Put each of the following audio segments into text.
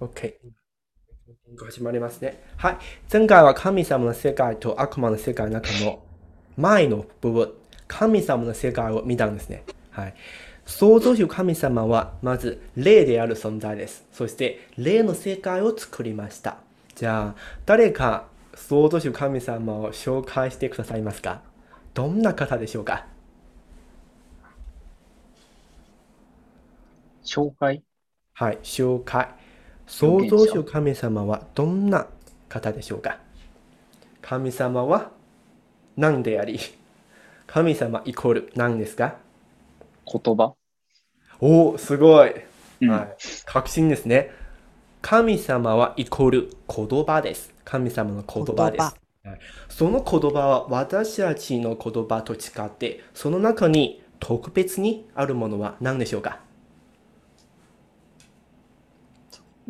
OK。始まりますね。はい。前回は神様の世界と悪魔の世界の中の前の部分、神様の世界を見たんですね。はい。創造主神様はまず霊である存在です。そして霊の世界を作りました。じゃあ、誰か創造主神様を紹介してくださいますか？どんな方でしょうか？紹介？はい、紹介。創造主神様はどんな方でしょうか？神様は何であり、神様イコール何ですか？言葉おお、すごい。うんはい。確信ですね。神様はイコール言葉です。神様の言葉です。はいその言葉は私たちの言葉と違って、その中に特別にあるものは何でしょうか？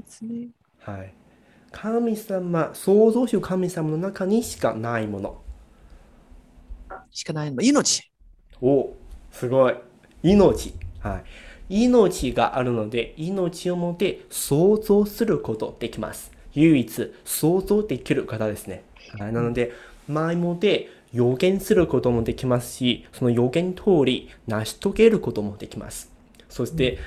ですね。はい。神様、創造主神様の中にしかないもの。しかないの。命。おすごい。命。はい。命があるので、命をもって想像することできます。唯一想像できる方ですね。はい、なので、前もって予言することもできますし、その予言通り成し遂げることもできます。そして、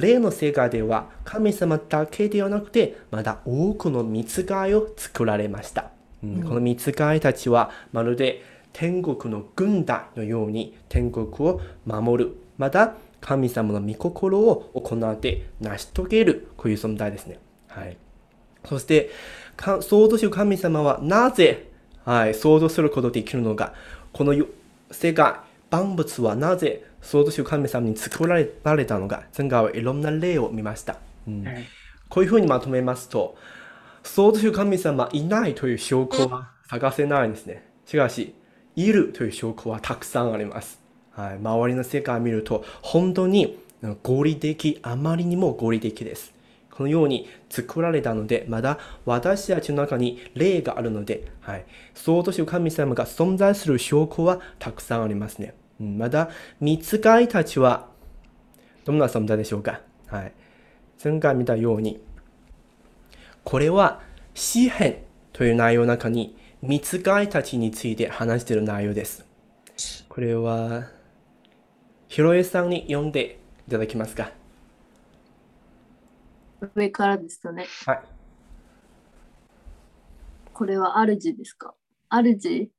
霊の世界では神様だけではなくて、まだ多くの蜜貝を作られました。うんこの蜜貝たちはまるで天国の軍隊のように天国を守る。また神様の御心を行って成し遂げる。こういう存在ですね。はい。そして、か創造主神様はなぜ、はい、想像することができるのか。このよ世界、万物はなぜ創造主神様に作られられたのか。前回はいろんな例を見ました。うんこういうふうにまとめますと、創造主神様いないという証拠は探せないんですね。しかし、いるという証拠はたくさんあります。はい、周りの世界を見ると、本当にうん合理的、あまりにも合理的です。このように作られたので、まだ私たちの中に霊があるので、はい、創造主神様が存在する証拠はたくさんありますね。うんまだ、蜜貝たちはどんな存在でしょうか？はい。前回見たように、これは詩篇という内容の中に、蜜貝たちについて話している内容です。これは、ひろえさんに読んでいただけますか？上からですとね、はい。これは主ですか？主？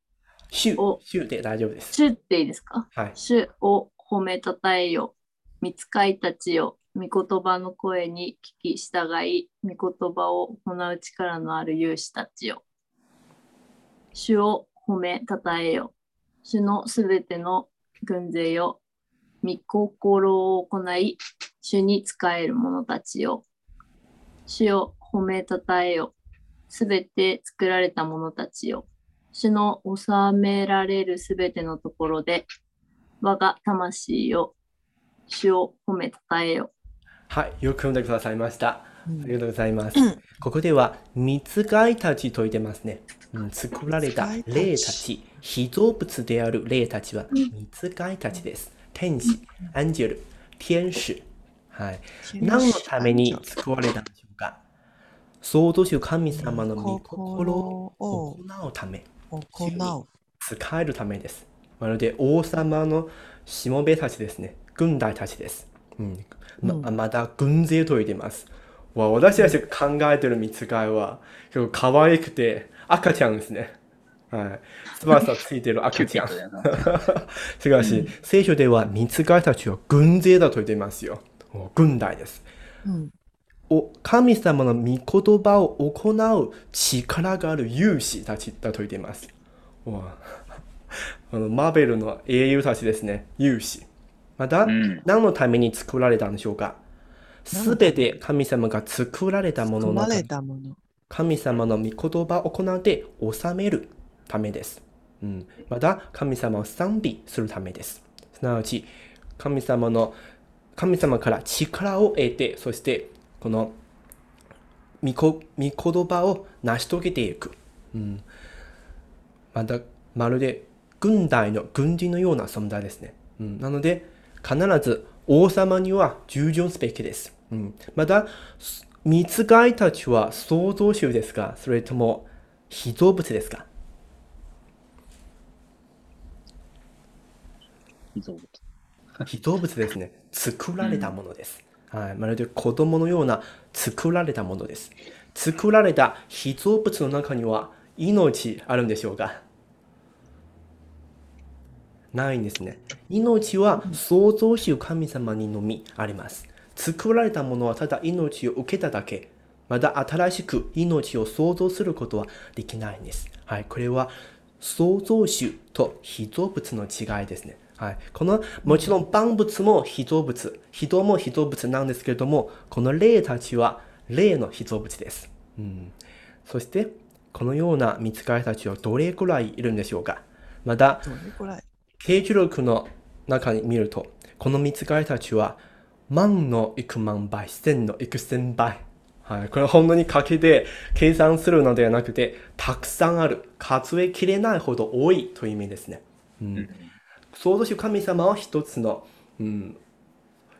週お、週で大丈夫です。主っていいですか？はい。主を褒めたたえよ。見つかいたちよ。御言葉の声に聞き従い、御言葉を行う力のある勇士たちよ。主を褒めたたえよ。主のすべての軍勢よ。御心を行い、主に仕える者たちよ。主を褒めたたえよ。すべて作られた者たちよ。主の治められるすべてのところで、我が魂よ、主を褒めたたえよ。はい。よく読んでくださいました。あうんりがとうございます。ここでは、蜜貝たちと言ってますね。うん、作られた霊たち、被造物である霊たちは、蜜貝たちです。天使、アンジェル、天使。はい。何のために作られたんでしょうか？創造主神様の御心を行うため、行う。使えるためです。まるで王様のしもべたちですね。軍隊たちです。うんまうんまた軍勢と言っています。わ私たちが考えてる見つかいは結構可愛くて赤ちゃんですね。はい。翼ついてる赤ちゃん。しかし、聖書では見つかいたちは軍勢だと言っていますよ。お軍隊です。うん。お神様の御言葉を行う力がある勇士たちだと言っています。お あのマーベルの英雄たちですね。勇士。また、うん何のために作られたんでしょうか？すべて神様が作られたものの。神様の御言葉を行って治めるためです。うん、また、神様を賛美するためです。すなわち、神様の、神様から力を得て、そして、この、御こ御言葉を成し遂げていく。うん、また、まるで軍隊の軍人のような存在ですね。うん、なので、必ず王様には従順すべきです。うん、また、御見つかいたちは創造主ですかそれとも被造物ですか被造物。被造物ですね。作られたものです。はい。まるで子供のような作られたものです。作られた被造物の中には命あるんでしょうか？ないんですね。命は創造主神様にのみあります。作られたものはただ命を受けただけ。まだ新しく命を創造することはできないんです。はい。これは創造主と被造物の違いですね。はい。この、もちろん万物も被造物、人も被造物なんですけれども、この霊たちは霊の被造物です。うん。そして、このような見つかりたちはどれくらいいるんでしょうかまだ、どれくらい？刑事録の中に見ると、この見つかりたちは、万の幾万倍、千の幾千倍。はい。これ本当に賭けで計算するのではなくて、たくさんある。数えきれないほど多いという意味ですね。うん。創造主神様は一つの、うん、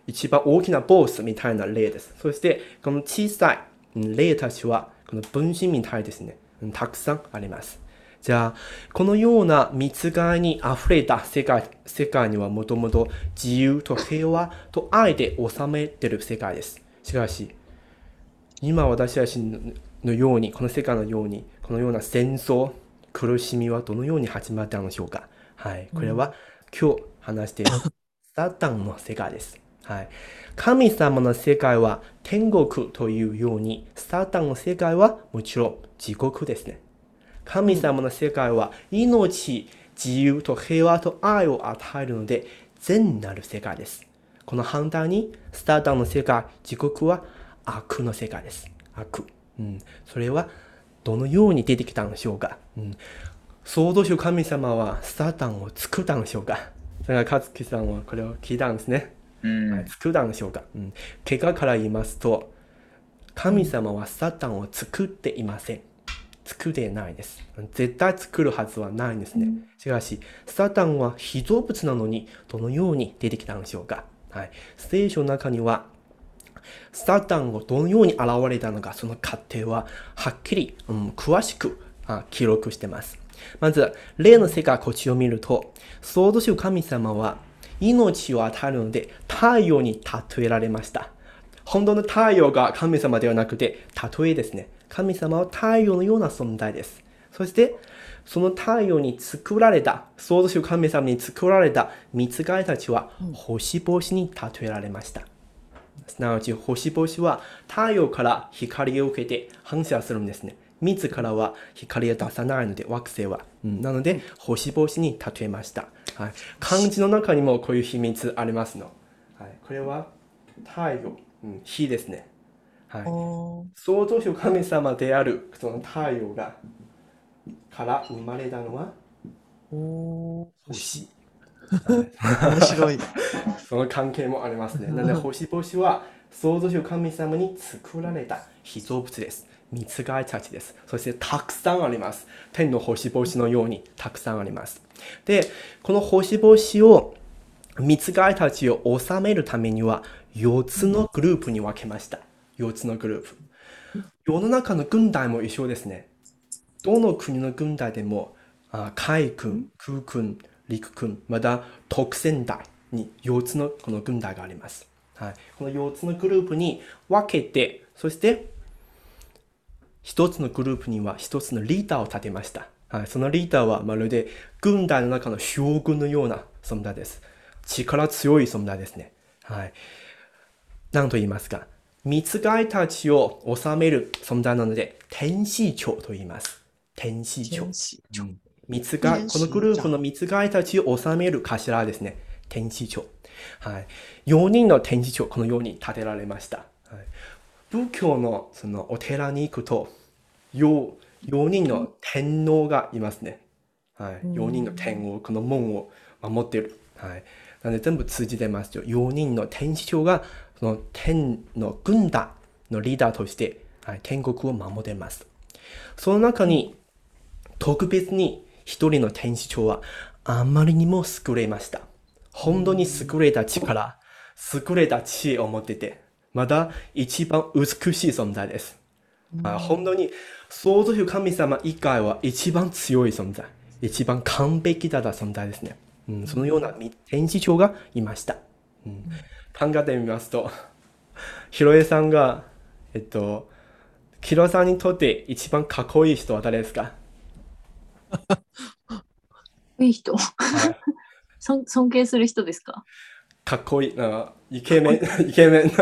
一番大きなボスみたいな霊です。そして、この小さいうん霊たちは、この分身みたいですね。たくさんあります。じゃあ、このような見つかいに溢れた世界世界にはもともと自由と平和と愛で収めてる世界です。しかし、今私たちのように、この世界のように、このような戦争、苦しみはどのように始まったのでしょうか？はい。これは今日話しているサタンの世界です。はい。神様の世界は天国というように、サタンの世界はもちろん地獄ですね。神様の世界は命、自由と平和と愛を与えるので、善なる世界です。この反対に、スタータンの世界、地獄は悪の世界です。悪。うん。それは、どのように出てきたんでしょうか。うん。創造主神様はスタンを作ったんでしょうか。それから、勝木さんはこれを聞いたんですね。うん。はい作ったんでしょうか。うん。結果から言いますと、神様はサタンを作っていません。作ってないです。絶対作るはずはないんですね。しかし、サタンは被造物なのに、どのように出てきたんでしょうか。はい。聖書の中には、サタンをどのように現れたのか、その過程ははっきり、うん、詳しくあ記録してます。まず、例の世界こっちを見ると、創造主神様は命を与えるので太陽に例えられました。本当の太陽が神様ではなくて、例えですね。神様は太陽のような存在です。そして、その太陽に作られた、創造主神様に作られた見つかりたちは星々に例えられました。すなわち星々は太陽から光を受けて反射するんですね。自らは光を出さないので、惑星は。うんなので、星々に例えました。はい、漢字の中にもこういう秘密ありますの。はい、これは太陽、うん、火ですね。はい、創造主神様であるその太陽がから生まれたのは星。面白い。その関係もありますね。なので 星々は創造主神様に作られた被造物です。見つかりたちです。そしてたくさんあります。天の星々のようにたくさんあります。で、この星々を見つかりたちを収めるためには4つのグループに分けました。4つのグループ。世の中の軍隊も一緒ですね。どの国の軍隊でも、海軍、空軍、陸軍、また特戦隊に4つのこの軍隊があります。はい、この4つのグループに分けて、そして1つのグループには1つのリーダーを立てました。はい、そのリーダーはまるで軍隊の中の将軍のような存在です。力強い存在ですね。はい。何と言いますか。見つかりたちを治める存在なので、天使長と言います。天使長。天使うん三つが、天使このグループの三つがいたちを治める頭ですね。天使長。はい。4人の天使長、このように建てられました。はい、仏教のそのお寺に行くと、4, 4人の天皇がいますね。はい。4人の天皇、この門を守っている。はい。なので全部通じてますよ。4人の天使長が、その天の軍団のリーダーとして、はい、天国を守っています。その中に、特別に一人の天使長はあまりにも優れました。本当に優れた力、優れた知恵を持ってて、まだ一番美しい存在です。あ本当に創造主神様以外は一番強い存在、一番完璧だった存在ですね。うん、そのような天使長がいました。うん、考えてみますと、ひろえさんが、えっと、キロさんにとって一番かっこいい人は誰ですか？いい人はい尊尊敬する人ですか？かっこいい、あイケメン、イケメン。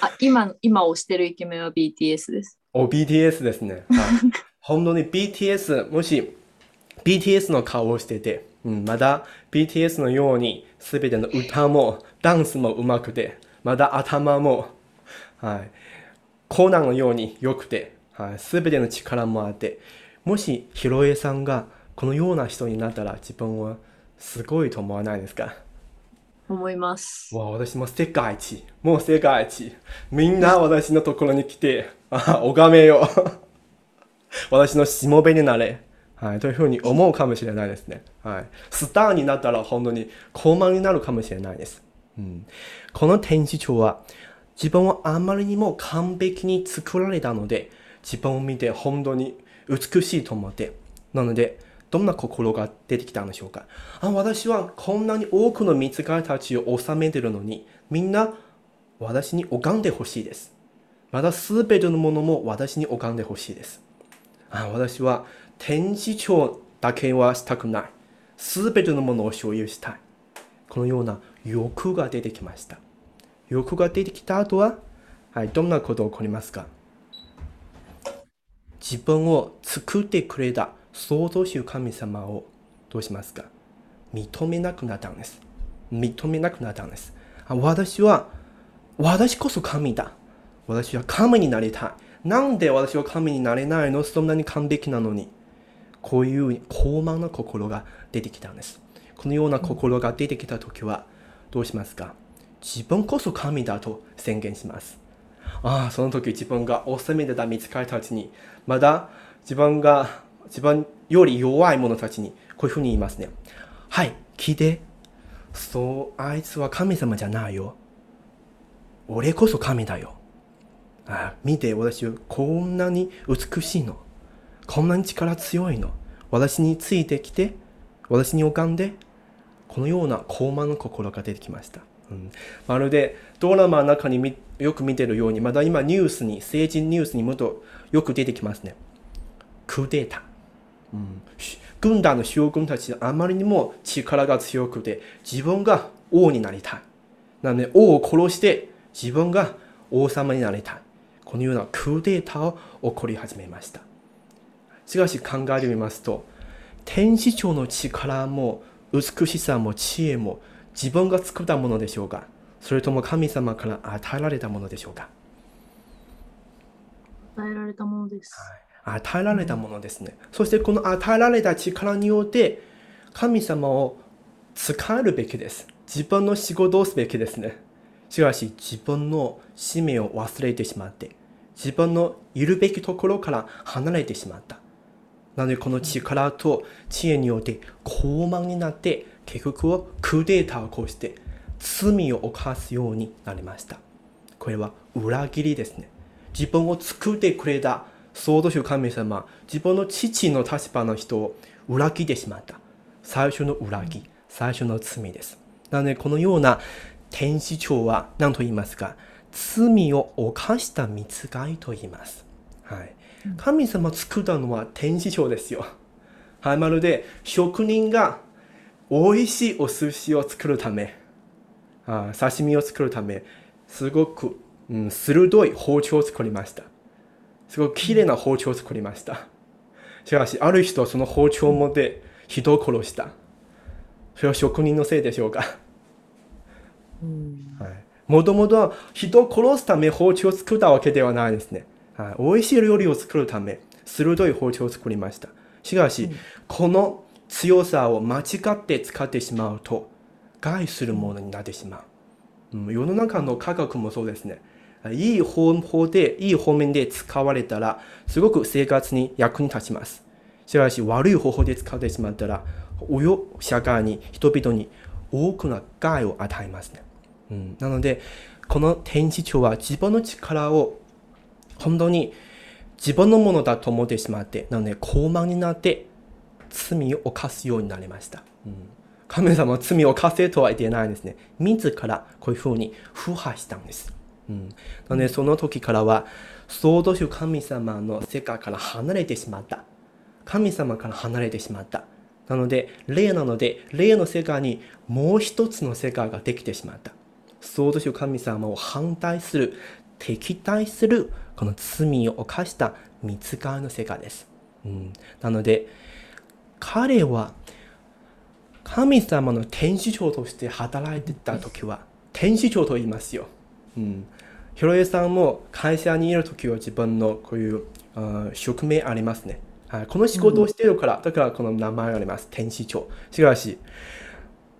あ今今推してるイケメンは BTS です。お、BTS ですね。はい、本当に BTS、もし BTS の顔をしてて、うん、まだ BTS のように全ての歌もダンスも上手くて、まだ頭も、はい、コナンのように良くて、はい、全ての力もあって、もしヒロエさんがこのような人になったら自分はすごいと思わないですか？思います。わあ、私も世界一。もう世界一。みんな私のところに来て、あ、拝めよ。私のしもべになれ。はい、というふうに思うかもしれないですね。はい。スターになったら本当に高慢になるかもしれないです。うん、この天使長は自分はあまりにも完璧に作られたので、自分を見て本当に美しいと思って。なので、どんな心が出てきたんでしょうかあ私はこんなに多くの見つかりたちを治めてるのに、みんな私に拝んでほしいです。またすべてのものも私に拝んでほしいです。あ私は天使長だけはしたくない。すべてのものを所有したい。このような欲が出てきました。欲が出てきた後は、はい、どんなことが起こりますか？自分を作ってくれた創造主神様をどうしますか？認めなくなったんです。認めなくなったんです。あ私は、私こそ神だ。私は神になりたい。なんで私は神になれないの？そんなに完璧なのに。こういう高慢な心が出てきたんです。このような心が出てきたときは、どうしますか？自分こそ神だと宣言します。ああ、その時自分が治めてた見つかりたちに、まだ自分が、自分より弱い者たちに、こういうふうに言いますね。はい、聞いて。そう、あいつは神様じゃないよ。俺こそ神だよ。あ、見て、私はこんなに美しいの。こんなに力強いの。私についてきて、私に拝んで、このような高慢の心が出てきました。うん、まるでドラマの中にみよく見てるように、まだ今ニュースに、政治ニュースにもとよく出てきますね。クーデーター。うん、軍団の将軍たちあまりにも力が強くて自分が王になりたい。なので王を殺して自分が王様になりたい。このようなクーデターを起こり始めました。しかし考えてみますと、天使長の力も美しさも知恵も自分が作ったものでしょうか？それとも神様から与えられたものでしょうか？与えられたものです。与えられたものですね。そしてこの与えられた力によって神様を使えるべきです。自分の仕事をすべきですね。しかし自分の使命を忘れてしまって自分のいるべきところから離れてしまった。なのでこの力と知恵によって高慢になって結局はクーデーターを起こして罪を犯すようになりました。これは裏切りですね。自分を作ってくれた創造主神様、自分の父の立場の人を裏切ってしまった。最初の裏切り、最初の罪です。なのでこのような天使長は何と言いますか罪を犯した見つかいと言います。はい。神様作ったのは天使長ですよ。はい、まるで職人が美味しいお寿司を作るため、あ刺身を作るため、すごく、うん、鋭い包丁を作りました。すごく綺麗な包丁を作りました。しかし、ある人はその包丁を持って人を殺した。それは職人のせいでしょうか。うんはい。もともとは人を殺すため包丁を作ったわけではないですね。はい。美味しい料理を作るため、鋭い包丁を作りました。しかし、この強さを間違って使ってしまうと、害するものになってしまう。うん、世の中の科学もそうですね。いい方法で、いい方面で使われたら、すごく生活に役に立ちます。しかし、悪い方法で使ってしまったら、およ社会に、人々に多くの害を与えますね。うん、なので、この天使長は自分の力を本当に自分のものだと思ってしまって、なので高慢になって罪を犯すようになりました。うん神様は罪を犯せとは言ってないんですね。自らこういうふうに腐敗したんです。うん、なのでその時からは創造主神様の世界から離れてしまった。神様から離れてしまった。なので、霊なので、霊の世界にもう一つの世界ができてしまった。創造主神様を反対する、敵対する、この罪を犯した見つかりの世界です。うん、なので、彼は神様の天使長として働いてた時は、天使長と言いますよ。うん。ひろえさんも会社にいる時は自分のこういうあ職名ありますね。はい、この仕事をしているから、だからこの名前があります。天使長。しかし、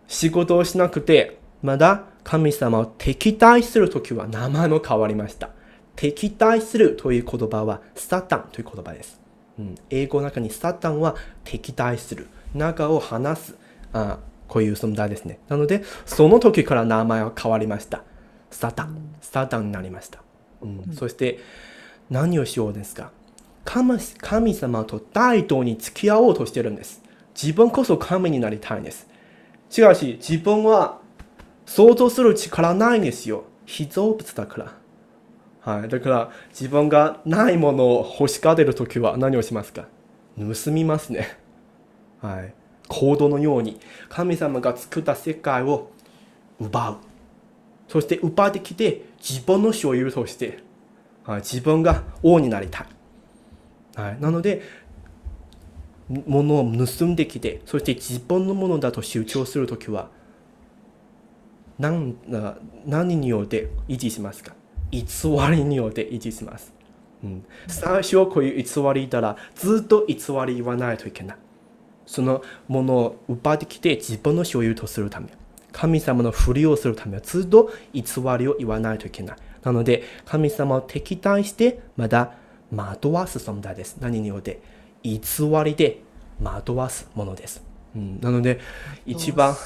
仕事をしなくて、まだ神様を敵対する時は名前も変わりました。敵対するという言葉はサタンという言葉です。うん、英語の中にサタンは敵対する。中を話す。あこういう存在ですね。なので、その時から名前は変わりました。サタン。サタンになりました。うん、そして、何をしようですか？神神様と大道に付き合おうとしてるんです。自分こそ神になりたいんです。しかし、自分は想像する力ないんですよ。被造物だから。はい。だから、自分がないものを欲しがってるときは何をしますか？盗みますね。はい。行動のように、神様が作った世界を奪う。そして奪ってきて、自分の所有として、はい、自分が王になりたい。はい、なので、物を盗んできて、そして自分のものだと主張するときは、何何によって維持しますか？偽りによって維持します。うん、最初こういう偽りいたら、ずっと偽り言わないといけない。そのものを奪ってきて自分の所有とするため、神様のふりをするためずっと偽りを言わないといけない。なので、神様を敵対して、まだ惑わす存在です。何によって？偽りで惑わすものです。うん、なので、一番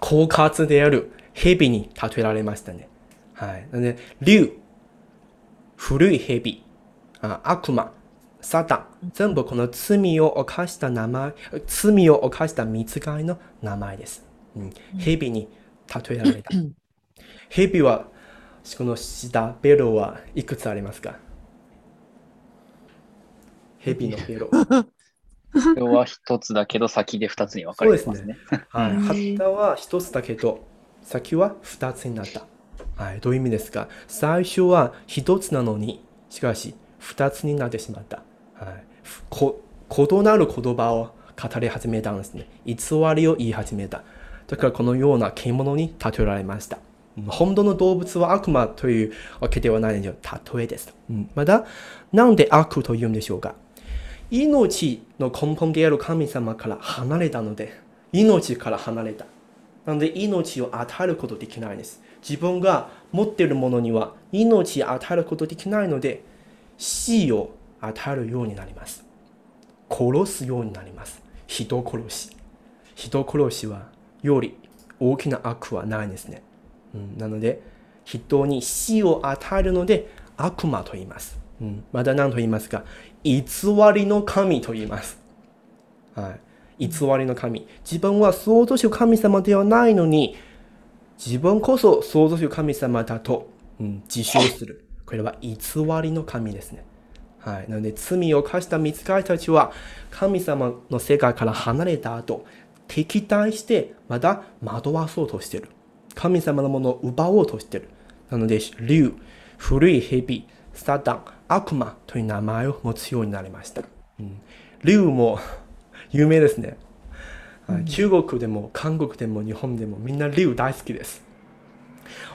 狡猾である蛇に例えられましたね。はい。なので、竜、古い蛇、あ悪魔、サタン、全部この罪を犯した名前、罪を犯した見つかりの名前です。うん、蛇に例えられた。蛇は、この下、ベロはいくつありますか？蛇のベロ。これは一つだけど先で二つに分かれてますね。はい。うん旗は一つだけど、先は二つになった。はい。どういう意味ですか？最初は一つなのに、しかし二つになってしまった。はい。こ異なる言葉を語り始めたんですね。偽りを言い始めた。だからこのような獣に例えられました。うん本当の動物は悪魔というわけではないんですよ。例えです。うん、まだ、なんで悪と言うんでしょうか？命の根本である神様から離れたので、命から離れた。なので命を与えることできないんです。自分が持っているものには命を与えることできないので、死を与えるようになります。殺すようになります。人殺し。人殺しはより大きな悪はないんですね。うん、なので、人に死を与えるので悪魔と言います。うん、まだ何と言いますか？偽りの神と言います。はい。偽りの神。自分は創造主神様ではないのに、自分こそ創造主神様だと、うん、自称する。これは偽りの神ですね。はい。なので、罪を犯した見つかりたちは、神様の世界から離れた後、敵対して、まだ惑わそうとしてる。神様のものを奪おうとしてる。なので、竜、古い蛇、サタン、悪魔という名前を持つようになりました。うん、竜も 有名ですね。はい中国でも韓国でも日本でもみんな竜大好きです。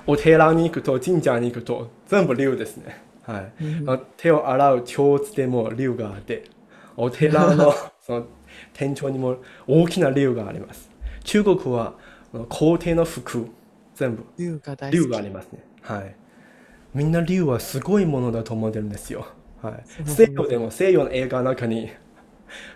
お寺に行くと神社に行くと全部竜ですね。はいあ手を洗う長津でも竜があって、お寺の その天井にも大きな竜があります。中国は皇帝の服全部。竜がありますね。はい。みんな竜はすごいものだと思ってるんですよ。はい。西洋でも西洋の映画の中に、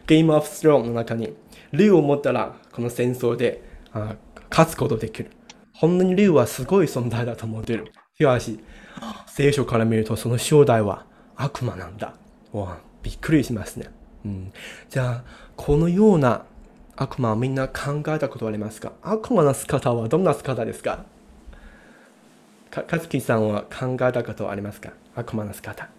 ゲームオブスローンの中に、竜を持ったらこの戦争であ勝つことできる。本当に竜はすごい存在だと思ってる。しかし、聖書から見るとその正体は悪魔なんだ。わびっくりしますね。うん、じゃあ、このような悪魔をみんな考えたことありますか？悪魔の姿はどんな姿ですか？か、かつきさんは考えたことありますか？悪魔の姿。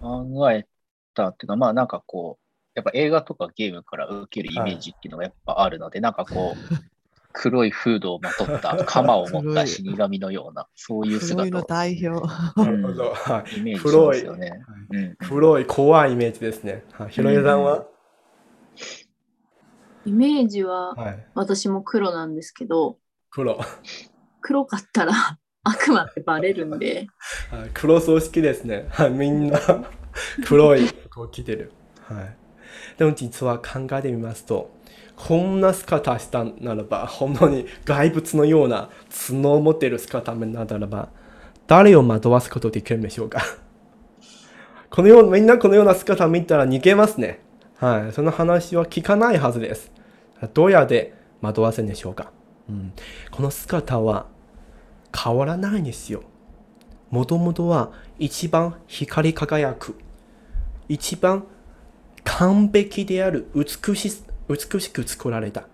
考えたっていうか、まあなんかこう、やっぱ映画とかゲームから受けるイメージっていうのがやっぱあるので、なんかこう、黒いフードをまとった、鎌を持った死神のような、そういう黒いの姿を代表。なるほど。はい。イメージしますよね。うん黒い怖いイメージですね。はい。ひろゆさんは、イメージははい。私も黒なんですけど、黒。黒かったら悪魔ってバレるんで、はい黒葬式ですね。はい。みんな 黒い服を着てる。はい。でも実は考えてみますと、こんな姿したならば、本当に怪物のような角を持っている姿ならば、誰を惑わすことできるんでしょうか このようみんなこのような姿を見たら逃げますね。はい。その話は聞かないはずです。どうやって惑わせるんでしょうか、うん、この姿は変わらないんですよ。もともとは一番光り輝く、一番完璧である美し美しく作られた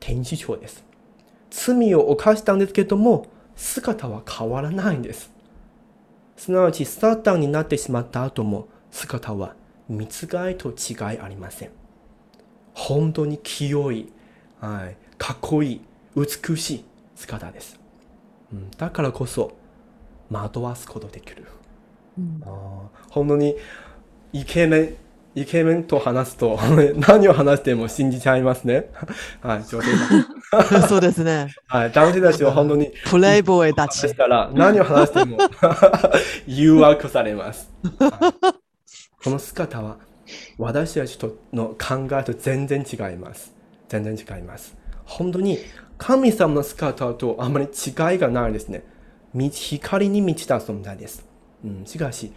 天使長です。罪を犯したんですけども、姿は変わらないんです。すなわち、サタンになってしまった後も、姿は見つかいと違いありません。本当に清い、はい、かっこいい、美しい姿です。うん、だからこそ、惑わすことできる。うんあー本当にイケメン、イケメンと話すと 何を話しても信じちゃいますね。はい、女性たち。そうですね。はい、男性たちは本当にプレイボーイたち。話したら何を話しても誘惑されます。はいこの姿は私たちとの考えと全然違います。全然違います。本当に神様の姿とあまり違いがないですね。光に満ちた存在です。うん、しかし、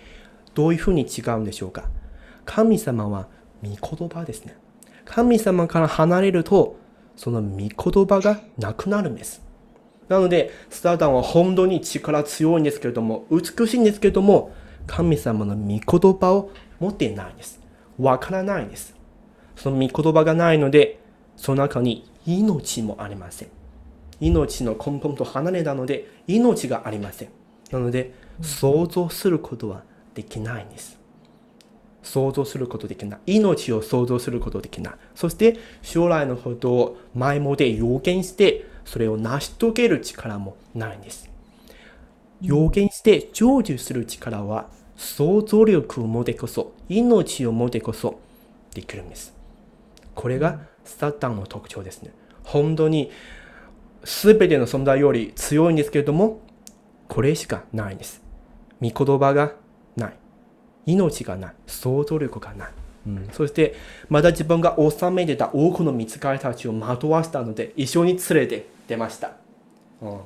どういうふうに違うんでしょうか神様は御言葉ですね。神様から離れると、その御言葉がなくなるんです。なので、スタータンは本当に力強いんですけれども、美しいんですけれども、神様の御言葉を持っていないんです。わからないんです。その御言葉がないので、その中に命もありません。命の根本と離れたので、命がありません。なので、想像することはできないんです。想像することできない。命を想像することできない。そして、将来のことを前もで予言して、それを成し遂げる力もないんです。予言して成就する力は、想像力を持ってこそ、命を持ってこそできるんです。これがサタンの特徴ですね。本当に全ての存在より強いんですけれども、これしかないんです。御言葉がない。命がない。想像力がない。うん、そして、まだ自分が治めてた多くの見つかりたちを惑わしたので、一緒に連れて出ました。うん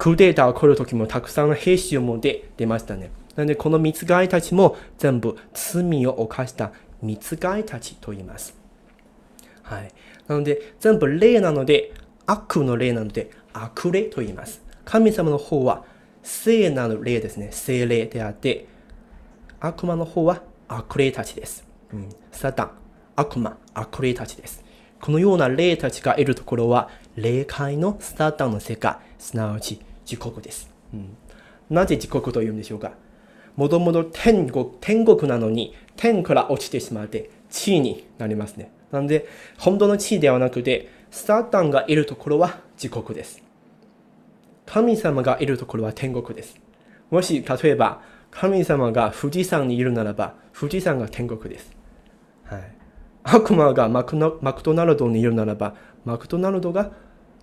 クーデーターを来る時もたくさんの兵士を持って出ましたね。なので、この見つかりたちも全部罪を犯した見つかりたちと言います。はい。なので、全部霊なので、悪の霊なので、悪霊と言います。神様の方は、聖なる霊ですね。聖霊であって、悪魔の方は悪霊たちです。うん。サタン、悪魔、悪霊たちです。このような霊たちがいるところは、霊界のサタンの世界、すなわち地獄です。うん、なぜ地獄というんでしょうかもともと天国、天国なのに、天から落ちてしまって、地になりますね。なので、本当の地ではなくて、サタンがいるところは地獄です。神様がいるところは天国です。もし、例えば、神様が富士山にいるならば、富士山が天国です。はい。悪魔がマクナマクドナルドにいるならば、マクドナルドが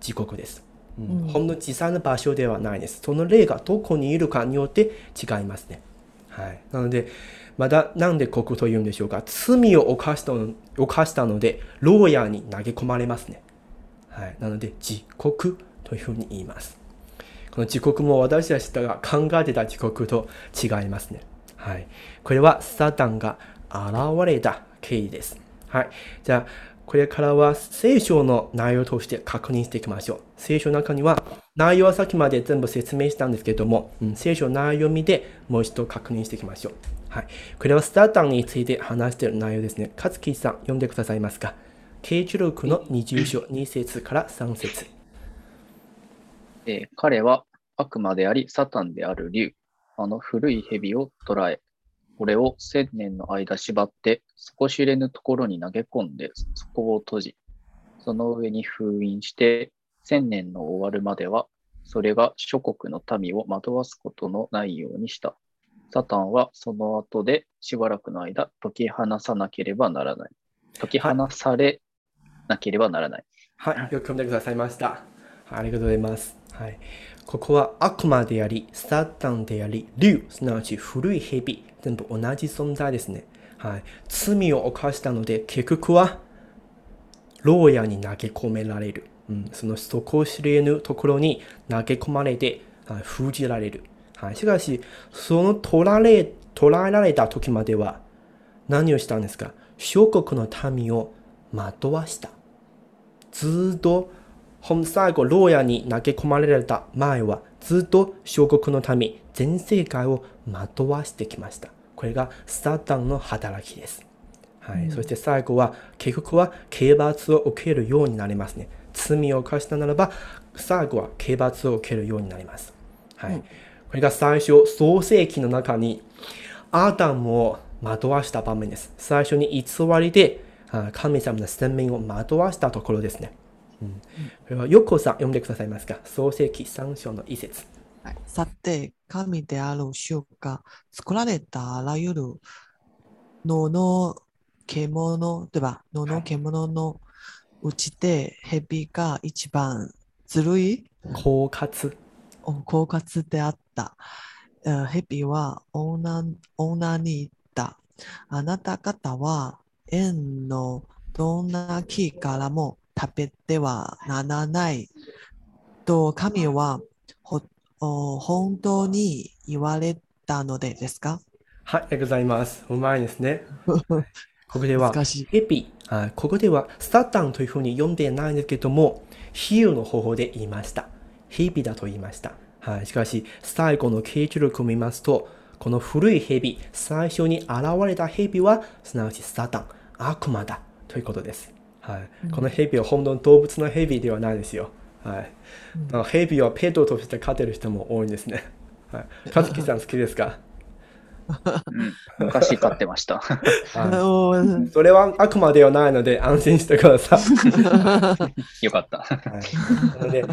地獄です。うんうんほんの小さな場所ではないです。その霊がどこにいるかによって違いますね。はい。なので、まだなんで国というんでしょうか。罪を犯したの犯したので、牢屋に投げ込まれますね。はい。なので、地獄というふうに言います。この地獄も私たちが考えてた地獄と違いますね。はい。これはサタンが現れた経緯です。はい。じゃあ、これからは聖書の内容として確認していきましょう。聖書の中には内容はさっきまで全部説明したんですけども、うん、聖書の内容を見てもう一度確認していきましょう。はい。これはスタータンについて話している内容ですね。勝木さん、読んでくださいますか？啓示録の20章2節から3節えー彼は悪魔であり、サタンである竜、あの古い蛇を捕らえ、これを千年の間縛って、底知れぬところに投げ込んで、そこを閉じ、その上に封印して、千年の終わるまでは、それが諸国の民を惑わすことのないようにした。サタンはその後でしばらくの間、解き放さなければならない。解き放されなければならない。はい、よく読んでくださいました。ありがとうございます。はい。ここは悪魔であり、サタンであり、竜、すなわち古い蛇、全部同じ存在ですね。はい。罪を犯したので、結局は、牢屋に投げ込められる。うん、その底知れぬところに投げ込まれて、はい、封じられる。はい。しかし、その取られ、捕らえられた時までは、何をしたんですか？諸国の民を惑わした。ずっと本最後牢屋に投げ込まれた前はずっと小国の民全世界を惑わしてきました。これがサタンの働きです、はい。そして最後は結局は刑罰を受けるようになりますね。罪を犯したならば最後は刑罰を受けるようになります、はい。これが最初創世記の中にアダムを惑わした場面です。最初に偽りであ神様の宣明を惑わしたところですね。うん、これは横さん読んでくださいますか？創世記3章の一節。さて、神である主が作られたあらゆる野の獣、では、野の獣のうちで蛇が一番ずるい、狡猾。お狡猾であった。えー蛇は女女に言った。あなた方は園のどんな木からも食べてはならない。と神は本当に言われたのでですか？はい、ありがとうございます。うまいですね。ここでは。ヘビ、はいここではサタンというふうに読んでないんですけども、比喩の方法で言いました。ヘビだと言いました。はい、しかし、最後の形状力を見ますと、この古いヘビ、最初に現れたヘビは、すなわちサタン、悪魔だということです。はい、このヘビは本当の動物のヘビではないですよ。はい、あのヘビはペットとして飼ってる人も多いんですね。はい、和樹さん好きですか？うん、昔飼ってました。それは悪魔ではないので安心してください。よかった。はい、なので、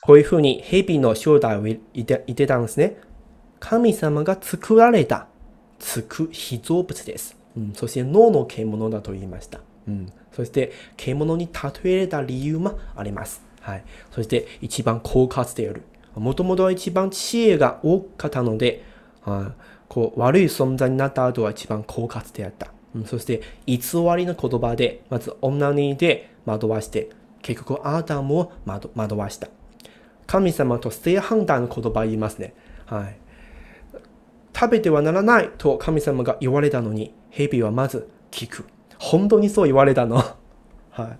こういうふうに蛇の正体を言って言ってたんですね。神様が作られた、つく被造物です。うん、そして脳の獣だと言いました。うん、そして獣に例えられた理由もあります。はい、そして一番狡猾である。もともとは一番知恵が多かったので、はいこう悪い存在になった後は一番狡猾であった。うんそして偽りの言葉で、まず女にで惑わして、結局アダムを惑惑わした。神様と正反対の言葉を言いますね。はい。食べてはならないと神様が言われたのに、蛇はまず聞く。本当にそう言われたの。はい。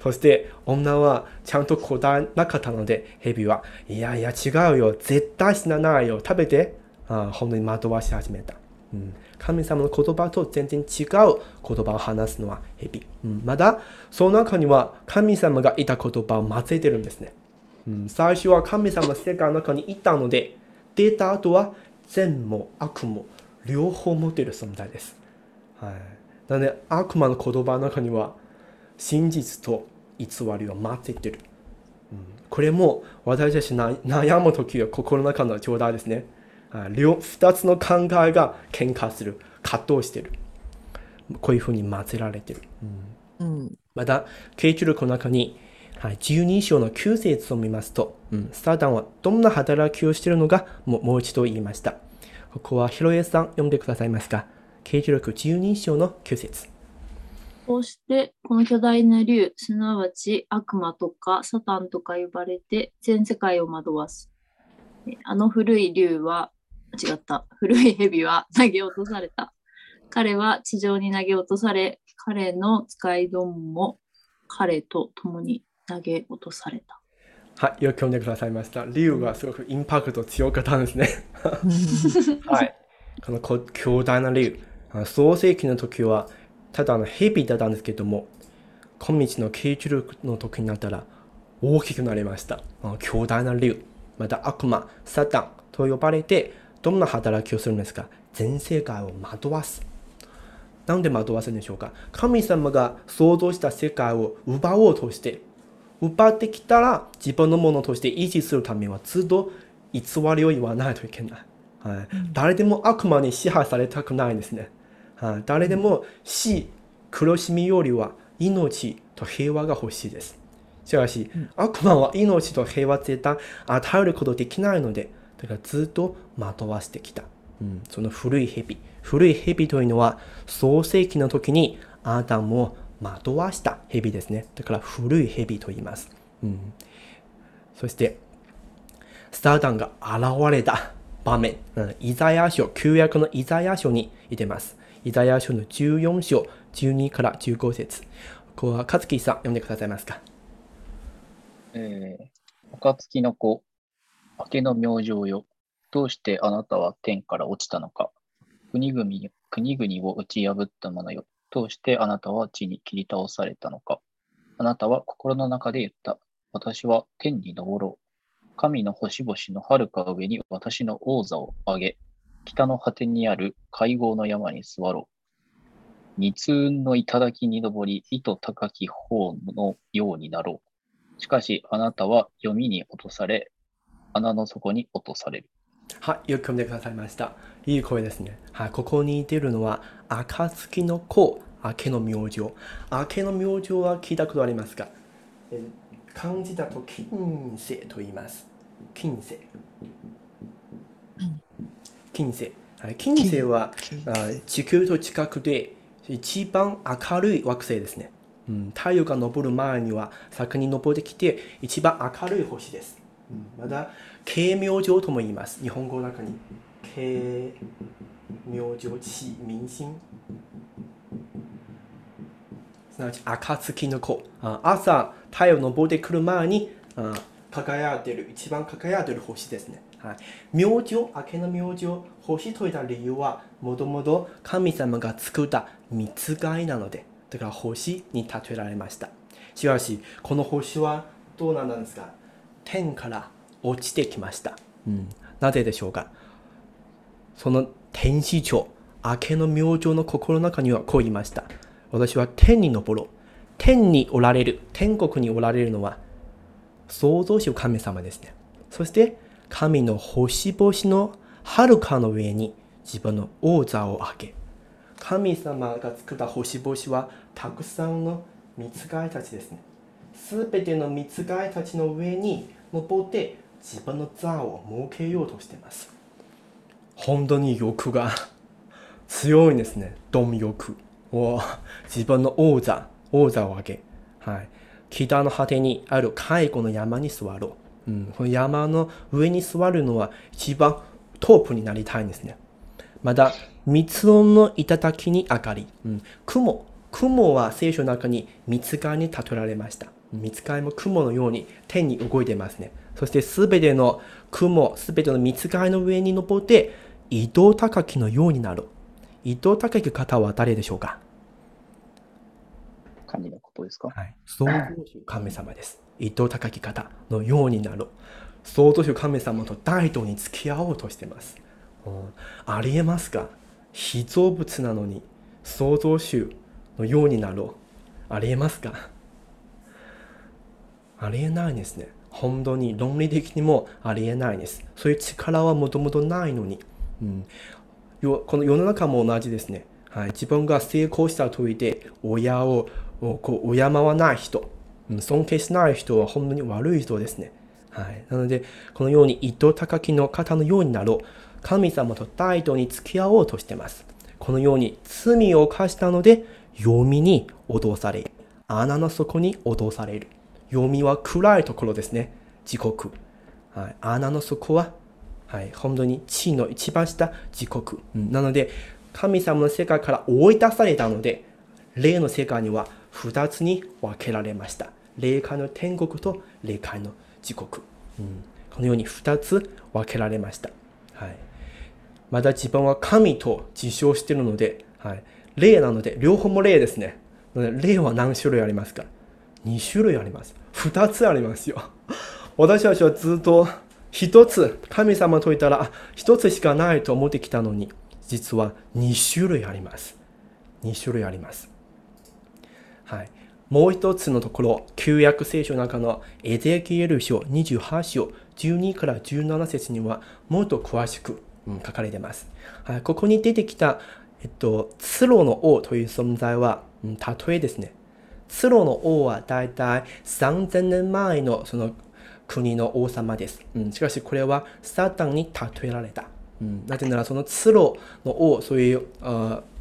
そして女はちゃんと答えなかったので、蛇は、いやいや違うよ。絶対死なないよ。食べて。あ本当に惑わし始めた。うん、神様の言葉と全然違う言葉を話すのは蛇。うん、まだその中には神様がいた言葉を混ぜてるんですね。うん、最初は神様の世界の中にいたので、出た後は善も悪も両方持てる存在です。はい、なので悪魔の言葉の中には真実と偽りを混ぜてる。うん、これも私たちな悩む時は心の中の状態ですね。はい両二つの考えが喧嘩する、葛藤してる。こういうふうに混ぜられてる。うんうん。また、慶中力の中に、はい、12章の9節を見ますと、うん、サタンはどんな働きをしているのかももう一度言いました。ここはヒロエさん読んでくださいますか？慶中力12章の9節こうして、この巨大な竜、すなわち悪魔とかサタンとか呼ばれて、全世界を惑わす。えあの古い竜は、違った。古い蛇は投げ落とされた。彼は地上に投げ落とされ、彼の使いどもも彼と共に投げ落とされた。はい、よく読んでくださいました。理由がすごくインパクト強かったんですね。はい。このこ強大な理由。あの創世記の時は、ただの蛇だったんですけども、今日の慶中力の時になったら大きくなりました。強大な理由。また悪魔、サタンと呼ばれて、どんな働きをするんですか？全世界を惑わす。なんで惑わすんでしょうか？神様が創造した世界を奪おうとして、奪ってきたら自分のものとして維持するためにはずっと偽りを言わないといけない。はい、誰でも悪魔に支配されたくないんですね。はい、誰でも死、苦しみよりは命と平和が欲しいです。しかし、悪魔は命と平和絶対与えることできないので、だからずっと惑わしてきた。うん、その古い蛇。古い蛇というのは創世記の時にアダムを惑わした蛇ですね。だから古い蛇と言います。うん、そして、サタンが現れた場面、うん、イザヤ書、旧約のイザヤ書にいてます。イザヤ書の14章、12から15節。ここは、勝木さん、読んでくださいますか？えー、暁の子、明けの明星よ。どうしてあなたは天から落ちたのか？国々国々を打ち破った者よ。どうしてあなたは地に切り倒されたのか？あなたは心の中で言った。私は天に昇ろう。神の星々の遥か上に私の王座を上げ、北の果てにある会合の山に座ろう。二通の頂に登り、糸高き方のようになろう。しかし、あなたは読みに落とされ、穴の底に落とされる。はい、よく読んでくださいました。いい声ですね。はい、ここにいてるのは、暁の子、明けの明星。明けの明星は聞いたことありますか？漢字だと金星と言います。金星。金星。はい、金星は地球と近くで一番明るい惑星ですね。うん、太陽が昇る前には先に昇ってきて一番明るい星です。うん、まだ慶明星とも言います。日本語の中に慶明星、地民星。すなわち暁の子。あ朝太陽昇ってくる前にあ輝いてる、一番輝いてる星ですね。はい、明星、明けの明星、星といた理由は、もともと神様が作った見つかいなので、だから星に例えられました。しかし、この星はどうなんですか？天から落ちてきました。うん、なぜでしょうか？その天使長、明けの明星の心の中にはこう言いました。私は天に昇ろう。天におられる、天国におられるのは、創造主神様ですね。そして、神の星々の遥かの上に自分の王座を上げ、神様が作った星々はたくさんの見つかいたちですね。すべての見つかいたちの上に登って自分の座を設けようとしています。本当に欲が 強いんですね。貪欲。を自分の王座、王座を上げ、はい。北の果てにある介護の山に座ろう。うん、この山の上に座るのは一番トップになりたいんですね。また、三つ音の頂に明かり。うん、雲。雲は聖書の中に三つ貝に例えられました。三つ貝も雲のように天に動いてますね。そしてすべての雲、すべての三つ貝の上に登って、移動高きのようになる。移動高き方は誰でしょうか？神のことですか？はい。創造主神様です。移動高き方のようになる。創造主神様と大道に付き合おうとしてます。うんありえますか？被造物なのに創造主のようになろう。ありえますか？ありえないんですね。本当に論理的にもありえないです。そういう力はもともとないのに。うん、よこの世の中も同じですね。はい、自分が成功したといて親をこう敬わない人、尊敬しない人は本当に悪い人ですね。はい、なので、このように糸高きの方のようになろう。神様と態度に付き合おうとしてます。このように罪を犯したので、読みに脅され、穴の底に脅される。読みは暗いところですね。地獄。はい、穴の底は、はい、本当に地の一番下、地獄。うんなので、神様の世界から追い出されたので、霊の世界には2つに分けられました。霊界の天国と霊界の地獄。うん、このように2つ分けられました。はい、まだ自分は神と自称しているので、はい、霊なので、両方も霊ですね。霊は何種類ありますか ?2 種類あります。2つありますよ。私たちはずっと1つ、神様といたら1つしかないと思ってきたのに、実は2種類あります。2種類あります。もう一つのところ、旧約聖書の中のエゼキエル書28章12から17節にはもっと詳しく、書かれています。ここに出てきた、えっと、ツロの王という存在は、うん、例えですね。ツロの王はだいたい3000年前のその国の王様です。しかしこれはサタンに例えられた。なぜならそのツロの王、そういう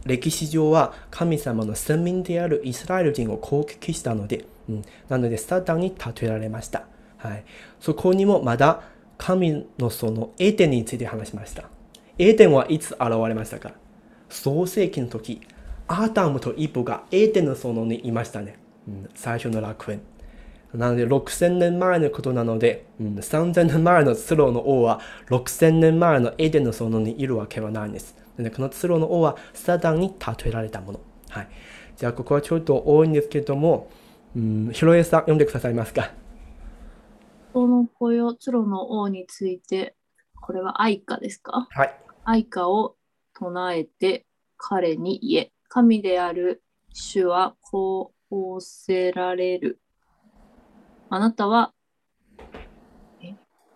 歴史上は神様の先民であるイスラエル人を攻撃したので、うん、なのでサタンに例えられました。はい、そこにもまだ神のそのエーテンについて話しました。エーテンはいつ現れましたか？創世記の時、アダムとイブがエーテンの園にいましたね。うん、最初の楽園。なので6000年前のことなので、うん、3000年前のスローの王は6000年前のエーテンの園にいるわけはないんです。でこのツロの王はサタンに例えられたもの。はい。じゃあ、ここはちょっと多いんですけれども、うん、ひろえさん、読んでくださいますか。その子よ、ツロの王について、これは愛歌ですか？はい。愛歌を唱えて彼に言え。神である主はこう仰せられる。あなたは、え？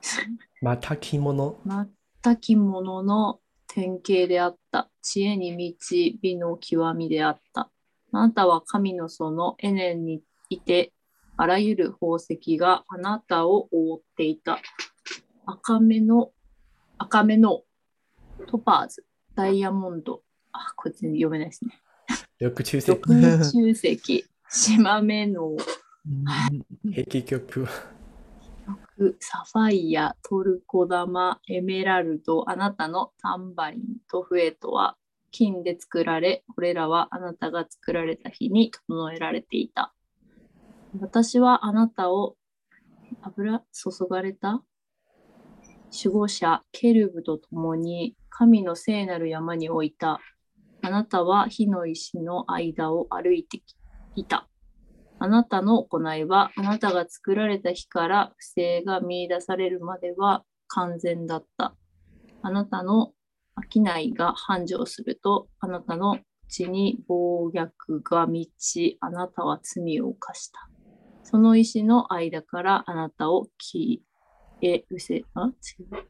またき者またき者の典型であった。知恵に満ち、美の極みであった。あなたは神のそのエネンにいて、あらゆる宝石があなたを覆っていた。赤目の、赤目のトパーズ、ダイヤモンド。あ、こっち読めないですね。緑中石。緑中石、島目の。壁曲。サファイア、トルコ玉、エメラルド、あなたのタンバリンとフエトは金で作られ、これらはあなたが作られた日に整えられていた。私はあなたを油注がれた守護者ケルブと共に神の聖なる山に置いた。あなたは火の石の間を歩いてきた。あなたの行いは、あなたが作られた日から不正が見出されるまでは完全だった。あなたの商いが繁盛すると、あなたの地に暴虐が満ち、あなたは罪を犯した。その石の間からあなたを消え失せ、あ違う。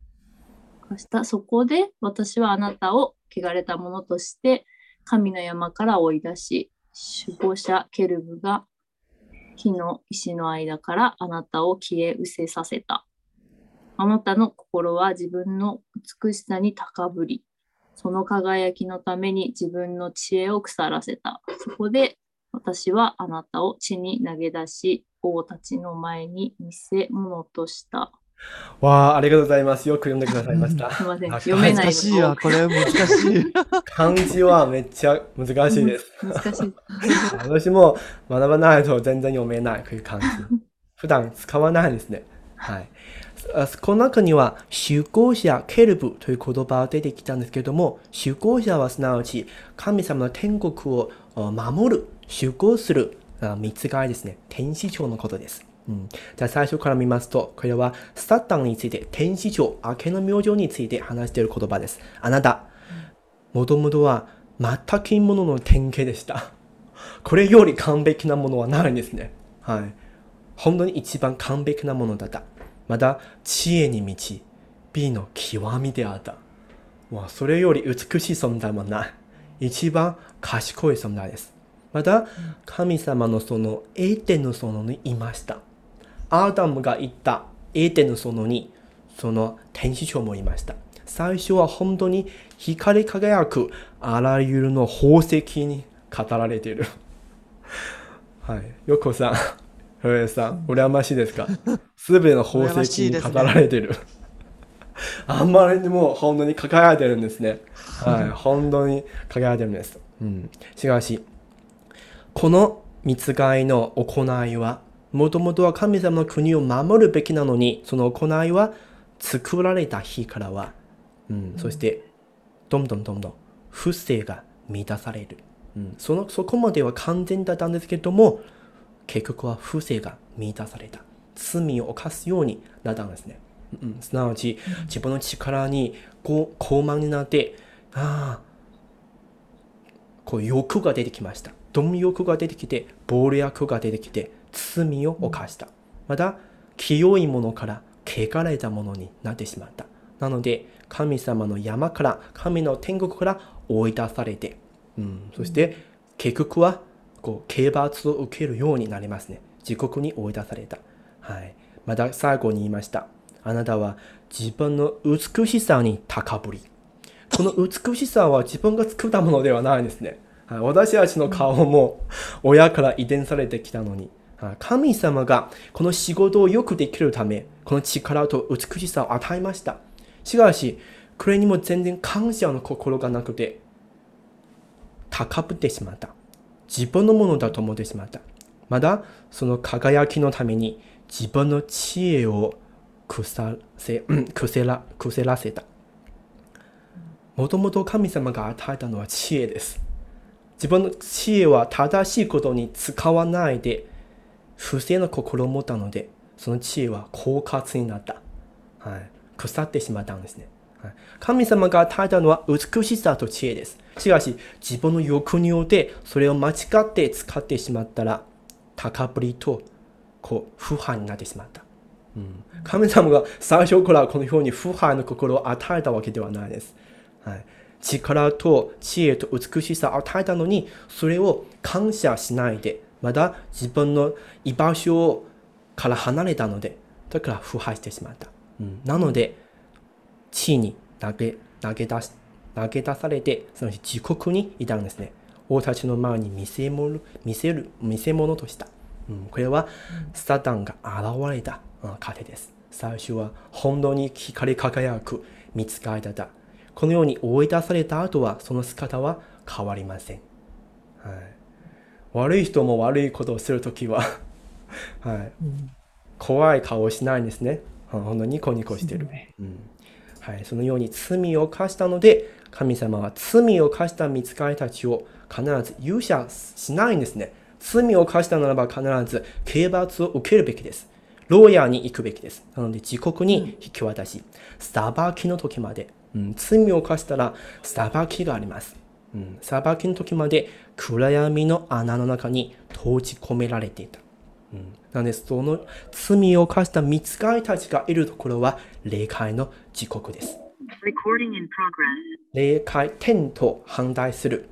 犯した。そこで私はあなたを汚れたものとして神の山から追い出し、守護者ケルブが木の石の間からあなたを消え失せさせた。あなたの心は自分の美しさに高ぶり、その輝きのために自分の知恵を腐らせた。そこで私はあなたを地に投げ出し、王たちの前に見せ物とした。わあ、ありがとうございます。よく読んでくださいました。すみません。読めない。難しいわ、これ難しい。漢字はめっちゃ難しいです。難しい。私も学ばないと全然読めないという漢字。普段使わないですね。はい。この中には、守護者ケルブという言葉が出てきたんですけれども、守護者はすなわち神様の天国を守る、守護する三つがいですね。天使長のことです。うん、じゃあ最初から見ますと、これはサタンについて、天使長、明けの明星について話している言葉です。あなた、もともとは全くものの典型でした。これより完璧なものはないんですね。はい。本当に一番完璧なものだった。また、知恵に満ち、美の極みであった。まあ、それより美しい存在もない。一番賢い存在です。また、神様のその栄典の園にいました。アダムが言ったエーテンの園に、その天使長もいました。最初は本当に光り輝くあらゆるの宝石に語られている。はい。よこさん、ふえさん、羨ましいですか？すべての宝石に語られている。あんまりにも本当に輝いてるんですね。はい。本当に輝いてるんです。うん。しかし、この見つかいの行いは、もともとは神様の国を守るべきなのに、その行いは作られた日からは、うん、そして、どんどんどんどん不正が満たされる。うん、そのそこまでは完全だったんですけども、結局は不正が満たされた。罪を犯すようになったんですね。うん、すなわち、自分の力にこう高慢になって、ああ、こう欲が出てきました。貪欲が出てきて、暴力が出てきて、罪を犯した。また、清いものから汚れたものになってしまった。なので、神様の山から、神の天国から追い出されて、うん、そして、結局は、こう、刑罰を受けるようになりますね。地獄に追い出された。はい。また最後に言いました。あなたは自分の美しさに高ぶり。この美しさは自分が作ったものではないんですね。はい、私たちの顔も親から遺伝されてきたのに、神様がこの仕事をよくできるため、この力と美しさを与えました。しかし、これにも全然感謝の心がなくて、高ぶってしまった。自分のものだと思ってしまった。まだその輝きのために自分の知恵を腐せ、うん腐ら腐らせた。もともと神様が与えたのは知恵です。自分の知恵は正しいことに使わないで、不正な心を持ったので、その知恵は狡猾になった。はい、腐ってしまったんですね。はい、神様が与えたのは美しさと知恵です。しかし、自分の欲によってそれを間違って使ってしまったら、高ぶりとこう不敗になってしまった。うん、神様が最初からこのように不敗の心を与えたわけではないです。はい、力と知恵と美しさを与えたのに、それを感謝しないで、まだ自分の居場所から離れたので、だから腐敗してしまった。うん、なので、地に投げ投げ出し投げ出されて、その地獄にいたんですね。王たちの前に見せ物見せる見せ物とした。うん、これは、サタンが現れたうん糧です。最初は本当に光り輝く見つかりだった。このように追い出された後は、その姿は変わりません。はい、悪い人も悪いことをするときは、はい、怖い顔をしないんですね。うんほんとニコニコしてる。うんはい、そのように罪を犯したので、神様は罪を犯した見つかりたちを必ず勇者しないんですね。罪を犯したならば必ず刑罰を受けるべきです。牢屋に行くべきです。なので、自国に引き渡し、裁きの時まで、うん、罪を犯したら裁きがあります。うん、裁きの時まで暗闇の穴の中に閉じ込められていた。うん、なので、その罪を犯した見つかりたちがいるところは霊界の時刻です。霊界天と反対する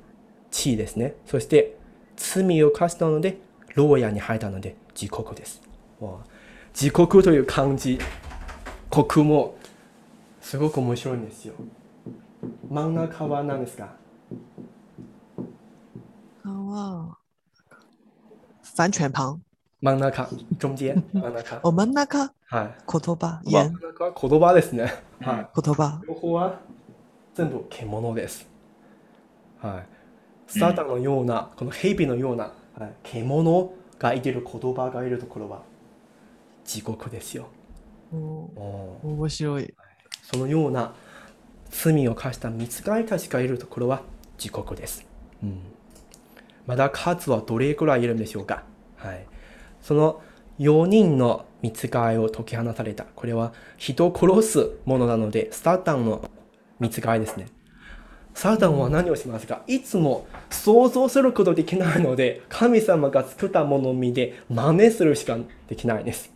地位ですね。そして罪を犯したので牢屋に入ったので地獄です。わあ地獄という漢字、国もすごく面白いんですよ。真ん中は何ですか？哇，反犬旁，真ん中、中間、真ん中。我们那个はい。言葉、真言ん中は言葉ですね。はい。言葉？両方は全部獣です。はい。スターターのような、この蛇のような、はい、獣がいてる言葉がいるところは地獄ですよ。おおー面白い。そのような罪を犯した見つかりたちがいるところは地獄です。うん、まだ数はどれくらいいるんでしょうか？はい、その4人の見つかりを解き放たれた。これは人を殺すものなので、スタータンの見つかりですね。サタンは何をしますか？いつも想像することできないので、神様が作ったものを見て真似するしかできないです。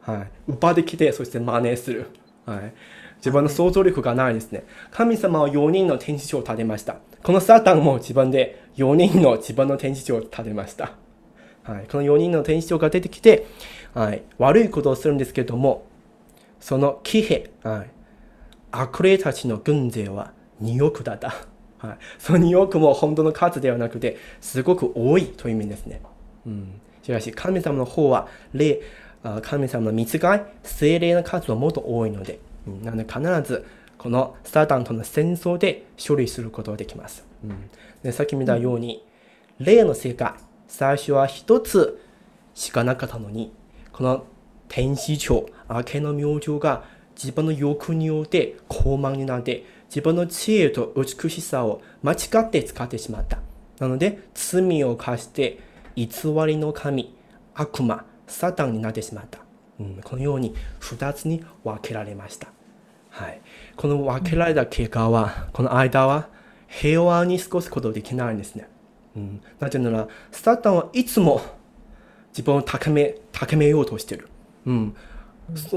はい。奪ってきて、そして真似する。はい。自分の想像力がないですね。神様は4人の天使を立てました。このサタンも自分で4人の自分の天使長を立てました。はい。この4人の天使長が出てきて、はい。悪いことをするんですけども、その騎兵、はい。悪霊たちの軍勢は2億だった。はい。その2億も本当の数ではなくて、すごく多いという意味ですね。うん。しかし、神様の方は、霊、神様の見つかい、精霊の数はもっと多いので、うん、なので必ず、このサタンとの戦争で処理することができます。うん、でさっき見たように、霊の世界、最初は一つしかなかったのに、この天使長、明けの明星が自分の欲によって高慢になって自分の知恵と美しさを間違って使ってしまった。なので罪を犯して偽りの神、悪魔、サタンになってしまった。うん、このように二つに分けられました。はい、この分けられた結果は、この間は平和に過ごすことできないんですね。うん、なぜなら、サタンはいつも自分を高め高めようとしてる。うん、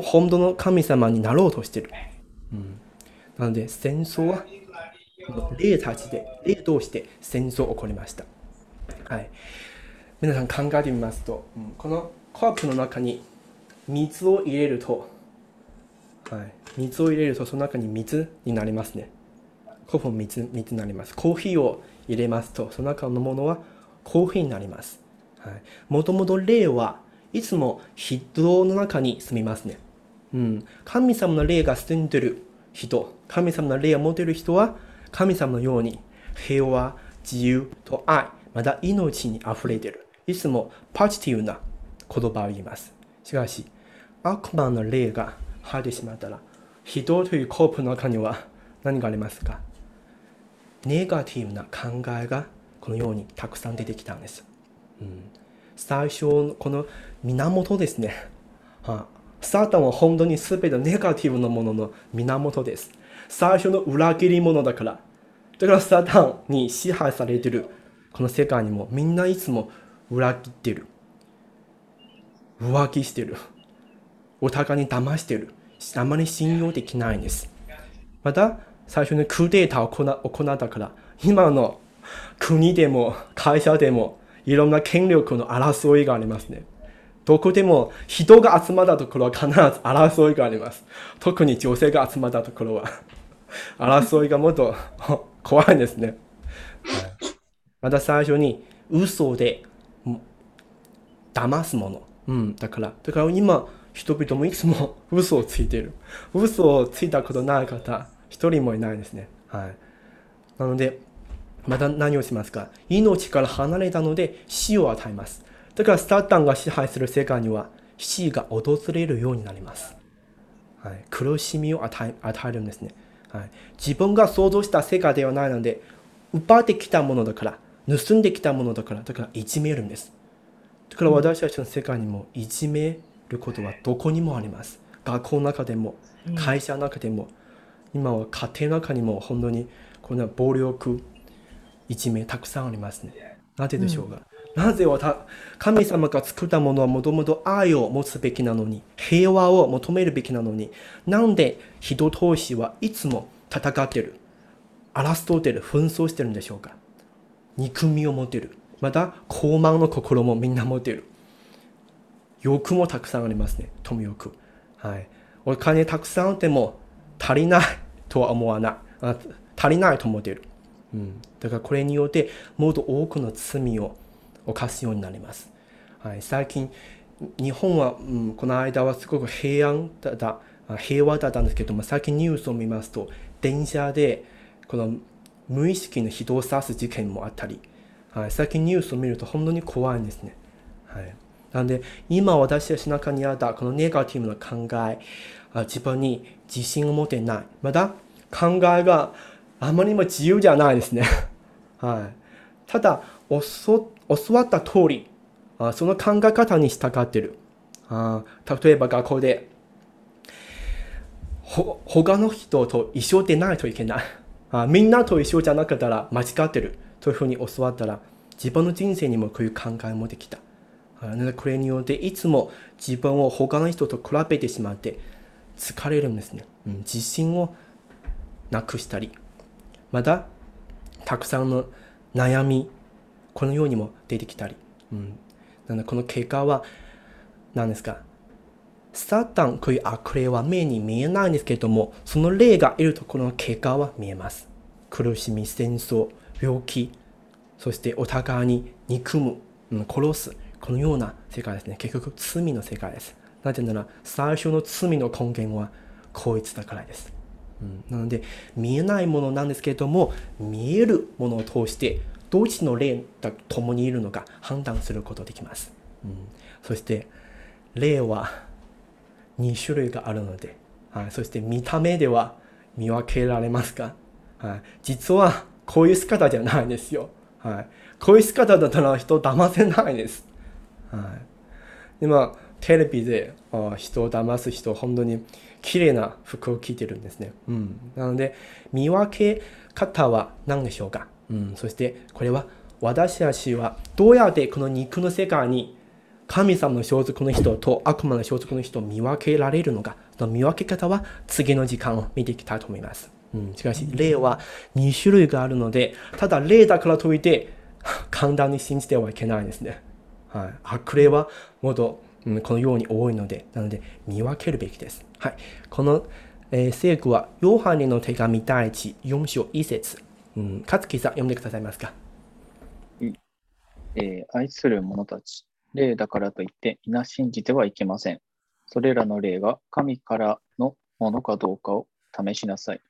本当の神様になろうとしてる。うん、なので、戦争は霊たちで、霊同士で戦争が起こりました。はい、皆さん考えてみますと、このコップの中に水を入れると、はい、水を入れるとその中に水になりますね。コップ水水になります。コーヒーを入れますと、その中のものはコーヒーになります。もともと霊はいつも人の中に住みますね。うん、神様の霊が住んでる人、神様の霊を持てる人は神様のように平和、自由と愛、また命に溢れてる。いつもポジティブな言葉を言います。しかし、悪魔の霊が入ってしまったら、人というコープの中には何がありますか？ネガティブな考えがこのようにたくさん出てきたんです。うん、最初、この源ですね。はサタンは本当に全てネガティブなものの源です。最初の裏切り者だから。だからサタンに支配されているこの世界にもみんないつも裏切ってる。浮気してる。お互いに騙してる。あまり信用できないんです。また、最初にクーデータを行ったから、今の国でも会社でもいろんな権力の争いがありますね。どこでも人が集まったところは必ず争いがあります。特に女性が集まったところは争いがもっと怖いですね。また最初に嘘で騙すもの。うん、だから、だから今、人々もいつも 嘘をついている。嘘をついたことない方、一人もいないですね。はい。なので、また何をしますか？命から離れたので死を与えます。だからサタンが支配する世界には死が訪れるようになります。はい、苦しみを与え与えるんですね、はい。自分が想像した世界ではないので、奪ってきたものだから、盗んできたものだから、だからいじめるんです。だから私たちの世界にもいじめることはどこにもあります。学校の中でも、会社の中でも、今は家庭の中にも本当にこんな暴力、いじめたくさんありますね。なぜでしょうか、うんなぜ神様が作ったものはもともと愛を持つべきなのに、平和を求めるべきなのに、なんで人同士はいつも戦ってる、争ってる、紛争してるんでしょうか憎みを持てる。また、高慢の心もみんな持ってる。欲もたくさんありますね。富欲。はい。お金たくさんあっても足りないとは思わない。足りないと思っている。うん。だからこれによってもっと多くの罪を犯すようになります。はい、最近日本は、うん、この間はすごく平安だだ平和だったんですけども最近ニュースを見ますと電車でこの無意識の人を刺す事件もあったり、はい、最近ニュースを見ると本当に怖いんですね。はい、なので今私たちの中にあったこのネガティブな考え自分に自信を持てない。また考えがあまりにも自由じゃないですね。はい、ただ教わった通りその考え方に従ってる。あ例えば学校でほ他の人と一緒でないといけない。あみんなと一緒じゃなかったら間違ってる。というふうに教わったら自分の人生にもこういう考えもできた。これによっていつも自分を他の人と比べてしまって疲れるんですね、うん、自信をなくしたり。またたくさんの悩みこのようにも出てきたり、うん、なのでこの結果は何ですか？サタンこういう悪霊は目に見えないんですけれどもその霊がいるところの結果は見えます。苦しみ戦争病気そしてお互いに憎む、うん、殺す。このような世界ですね。結局罪の世界です。なぜなら最初の罪の根源はこいつだからです、うん、なので見えないものなんですけれども見えるものを通してどっちの霊と共にいるのか判断することができます。うん、そして、霊は2種類があるので、はい、そして見た目では見分けられますか、はい、実はこういう姿じゃないんですよ。はい、こういう姿だったら人を騙せないです。はい、でまあテレビであ人を騙す人本当に綺麗な服を着てるんですね。うん、なので見分け方は何でしょうか、うん、そしてこれは私たちはどうやってこの肉の世界に神様の所属の人と悪魔の所属の人を見分けられるのか、その見分け方は次の時間を見ていきたいと思います。うん、しかし、霊は2種類があるので、ただ霊だからといって、簡単に信じてはいけないんですね。はい、悪霊はもっと、うん、このように多いので、なので見分けるべきです。はい、この、えー、聖句は、ヨハネの手紙第一4章1節。うん、勝木さん、読んでくださいますか？えー愛する者たち、霊だからといって皆信じてはいけません。それらの霊が神からのものかどうかを試しなさい。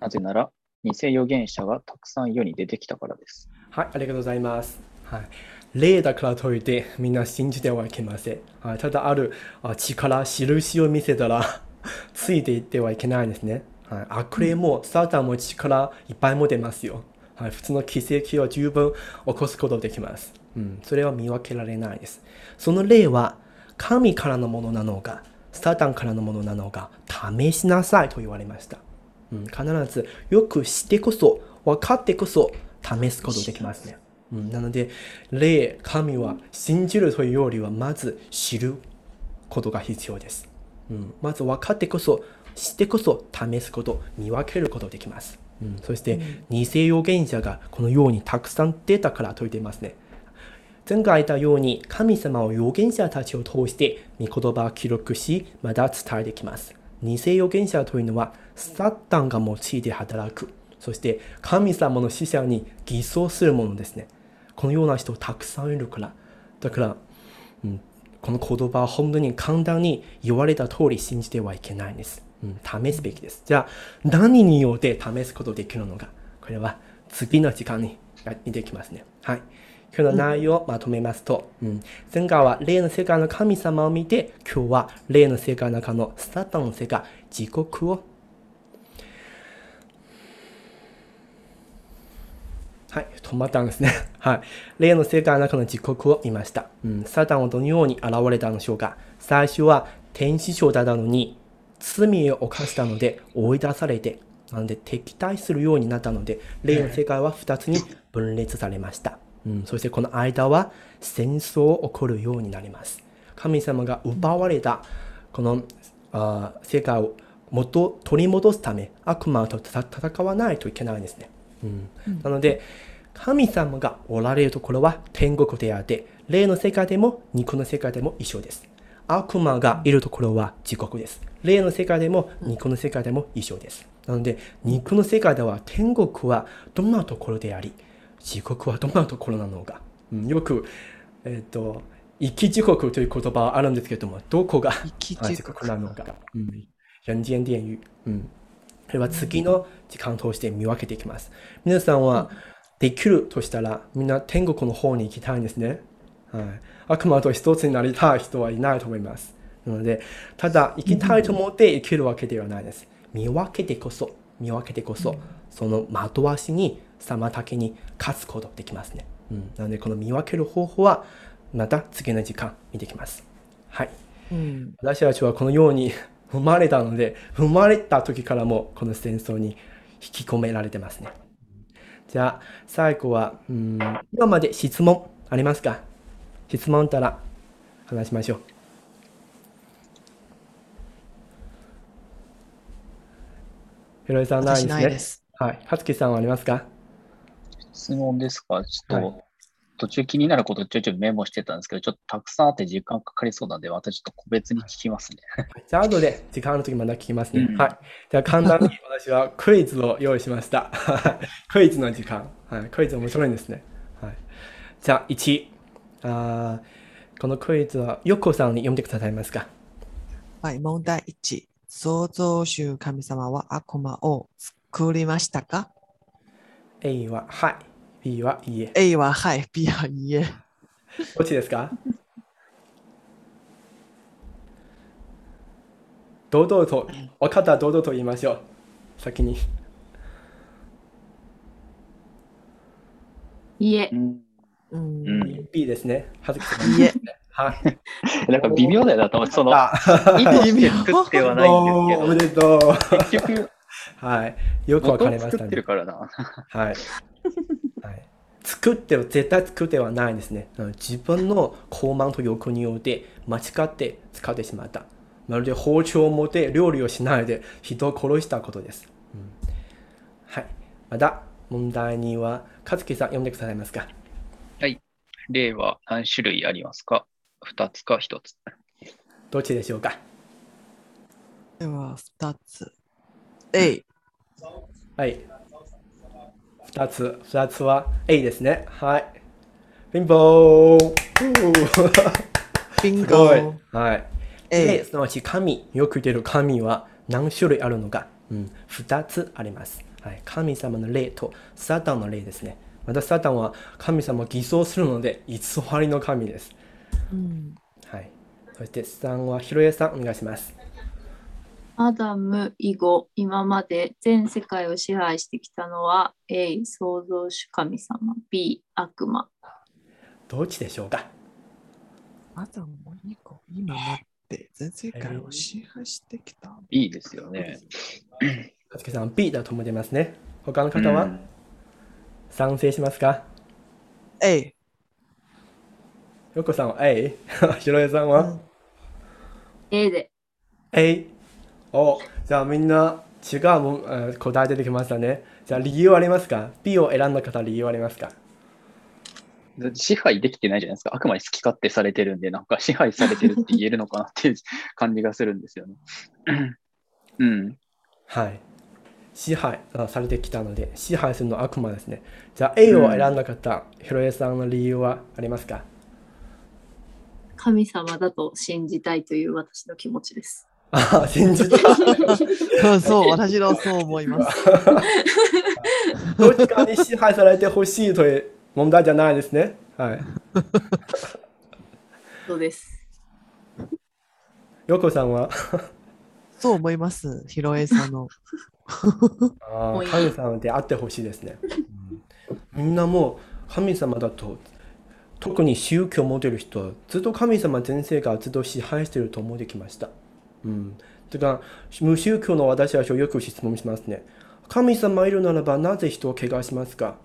なぜなら、偽預言者がたくさん世に出てきたからです。はい、ありがとうございます。はい、霊だからといってみんな信じてはいけません。はい、ただあるあ力、印を見せたら ついていってはいけないんですね。はい、悪霊もサタンも力いっぱい持てますよ。はい、普通の奇跡を十分起こすことできます。うん、それは見分けられないです。その霊は神からのものなのか、サタンからのものなのか、試しなさいと言われました。うん、必ずよく知ってこそ、分かってこそ試すことできますね。うん、なので、霊、神は信じるというよりは、まず知ることが必要です。うん、まず分かってこそ、知ってこそ試すこと、見分けることができます。うん、そして、偽預言者がこのようにたくさん出たからと言っていますね。前回言ったように、神様を預言者たちを通して、御言葉を記録し、また伝えてきます。偽預言者というのは、サタンが用いて働く。そして、神様の使者に偽装するものですね。このような人たくさんいるから。だから、うん、この言葉は本当に簡単に言われた通り信じてはいけないんです。うん、試すべきです。じゃあ、何によって試すことできるのか。これは次の時間に見ていきますね。はい。今日の内容をまとめますと、うん、前回は霊の世界の神様を見て、今日は霊の世界の中のサタンの世界、自国をはい、止まったんですね。はい。霊の世界の中の自国を見ました。うん、サタンはどのように現れたのでしょうか。最初は天使長だったのに、罪を犯したので追い出されて、なので敵対するようになったので、霊の世界は2つに分裂されました。うん、そしてこの間は戦争が起こるようになります。神様が奪われたこのあ世界を元取り戻すため悪魔と戦わないといけないんですね。うん、なので神様がおられるところは天国であって霊の世界でも肉の世界でも一緒です。悪魔がいるところは地獄です。霊の世界でも肉の世界でも一緒です。なので肉の世界では天国はどんなところであり地獄はどんなところなのか。うん、よく、えっ、ー、と、生き地獄という言葉はあるんですけれども、どこが地獄なのか。うん、人間電狱。うん。それは次の時間を通して見分けていきます。皆さんはできるとしたら、みんな天国の方に行きたいんですね。はい。悪魔と一つになりたい人はいないと思います。なので、ただ行きたいと思って生きるわけではないです。見分けてこそ、見分けてこそ、その的足に妨げに勝つことできますね。うん、なのでこの見分ける方法はまた次の時間見ていきます。はい。うん、私たちはこのように生まれたので生まれた時からもこの戦争に引き込められてますね。じゃあ最後は、うん、今まで質問ありますか？質問たら話しましょう。ひろいさんないですね。ないです。はい。はつきさんはありますか？質問ですか？ちょっと、はい、途中気になることちょいちょいメモしてたんですけど、ちょっとたくさんあって時間かかりそうなんで、私ちょっと個別に聞きますね。じゃあ、後で時間の時まだ聞きますね。うん、はい。じゃあ、簡単に私はクイズを用意しました。クイズの時間。はい。クイズ面白いんですね。はい。じゃあ、1。あこのクイズは、よっこさんに読んでくださいますか？はい。問題1。創造主神様は悪魔を作りましたか ?A は、はい。はいいえ。A ははい、B はいいえ。どっちですか？堂々と、分かったら堂々と言いましょう。先に。いいえう。ん B ですね。はずきさん。いいえ。はい。なんか微妙だよなと思って、その、あ、意図して作ってはないんです おめけでとう。ど、結局、はい。よく分か元りましたねを作ってる。からな。はい。はい。作っては絶対作ってはないんですね。うん自分の高慢と欲によって間違って使ってしまった。まるで包丁を持って料理をしないで人を殺したことです。うんはい。また問題には、和樹さん読んでくださいますか？例は何種類ありますか ?2 つか1つ。どっちでしょうか？では、二つ。A。はい。二つ、二つは A ですね。はい。ピンポーンビンすごいゴ。。はい。で、A。すなわち神、よく出る神は何種類あるのか、うん、2つあります。はい、神様の霊とサタンの霊ですね。またサタンは神様を偽装するので偽りの神です。うんはい。そして3はひろえさんお願いします。アダム以後、今まで全世界を支配してきたのは A、創造主神様、B、悪魔。どっちでしょうか？アダムも以降、今まで全世界を支配してきた。いいですよね。かつけさん B だと思ってますね。他の方は？うん賛成しますか、A。よこさんは A、ひろえさんは、うん A で。A。お、じゃあみんな違うもん、えー答え出てきましたね。じゃあ理由ありますか ?B を選んだ方理由ありますか？支配できてないじゃないですか。あくまで好き勝手されてるんで、なんか 支配されてるって言えるのかなっていう感じがするんですよね。うん。はい。支配あされてきたので、支配するのは悪魔ですね。じゃあ A を選んだ方、ひろえさんの理由はありますか？神様だと信じたいという私の気持ちです。ああ、信じた。うんそう、私のそう思います。どっちかに支配されてほしいという問題じゃないですね。はい。そうです。よこさんは？そう思います。ひろえさんの。あもういいー神様であってほしいですね。みんなもう神様だと特に宗教を持てる人はずっと神様全世界をずっと支配していると思ってきました。うん。だから無宗教の私たちはよく質問しますね。神様いるならばなぜ人を怪我しますか？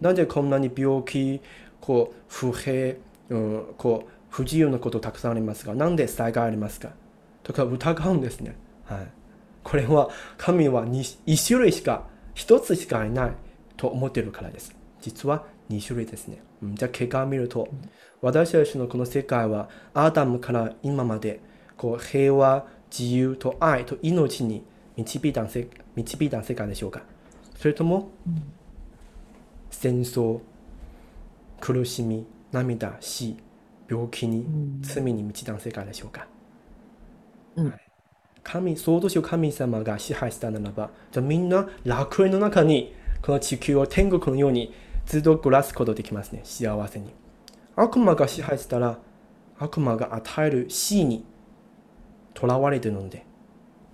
なぜこんなに病気、こう不平、うん、こう不自由なことたくさんありますが、なんで災害ありますか？とか疑うんですね。はい。これは神はに一種類しか一つしかいないと思っているからです。実は二種類ですね。うんじゃあ結果を見ると私たちのこの世界はアダムから今までこう平和、自由と愛と命に導いたせ導いた世界でしょうか？それとも戦争、苦しみ、涙、死、病気にうん。罪に満ちた世界でしょうか？うん。神、創造主神様が支配したならば、じゃあみんな楽園の中に、この地球を天国のようにずっと暮らすことできますね、幸せに。悪魔が支配したら、悪魔が与える死に囚われているので、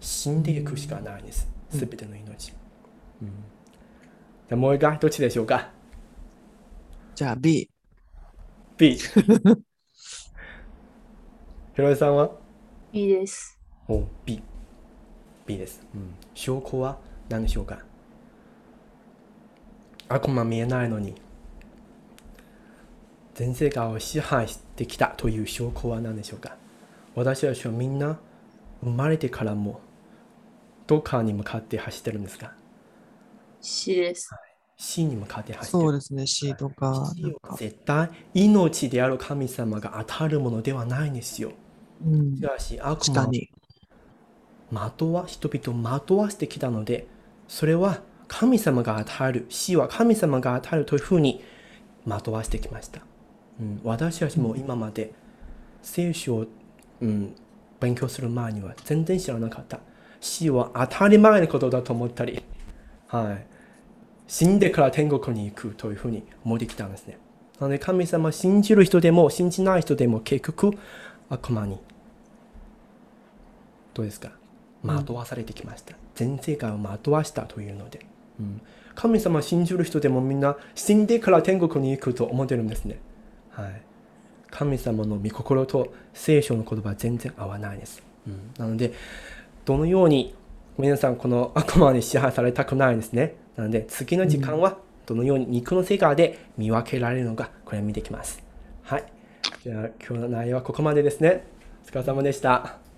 死んでいくしかないんです、うんすべての命。うんじゃあもう一回、どっちでしょうか？じゃあ B。?B。ひろえさんは？いいです。お B。B です。うん、証拠は何でしょうか？悪魔見えないのに、全世界を支配してきたという証拠は何でしょうか？私たちはみんな生まれてからもどっかに向かって走ってるんですか？死です。死に向かって走ってるそう。ですね。C とか。絶対命である神様が与えるものではないんですよ。うんし。かし悪魔に。惑わ人々を惑わしてきたのでそれは神様が与える死は神様が与えるというふうに惑わしてきました、うん、私たちも今まで聖書を、うん、勉強する前には全然知らなかった死は当たり前のことだと思ったり、はい、死んでから天国に行くというふうに思ってきたんですね。なので神様を信じる人でも信じない人でも結局悪魔にどうですか？惑わされてきました。全世界を惑わしたというので。うん神様を信じる人でもみんな死んでから天国に行くと思ってるんですね。はい。神様の御心と聖書の言葉は全然合わないです。うん、なので、どのように皆さんこの 悪魔に支配されたくないんですね。なので、次の時間はどのように肉の世界で見分けられるのか、これを見ていきます。はい。じゃあ、今日の内容はここまでですね。お疲れ様でした。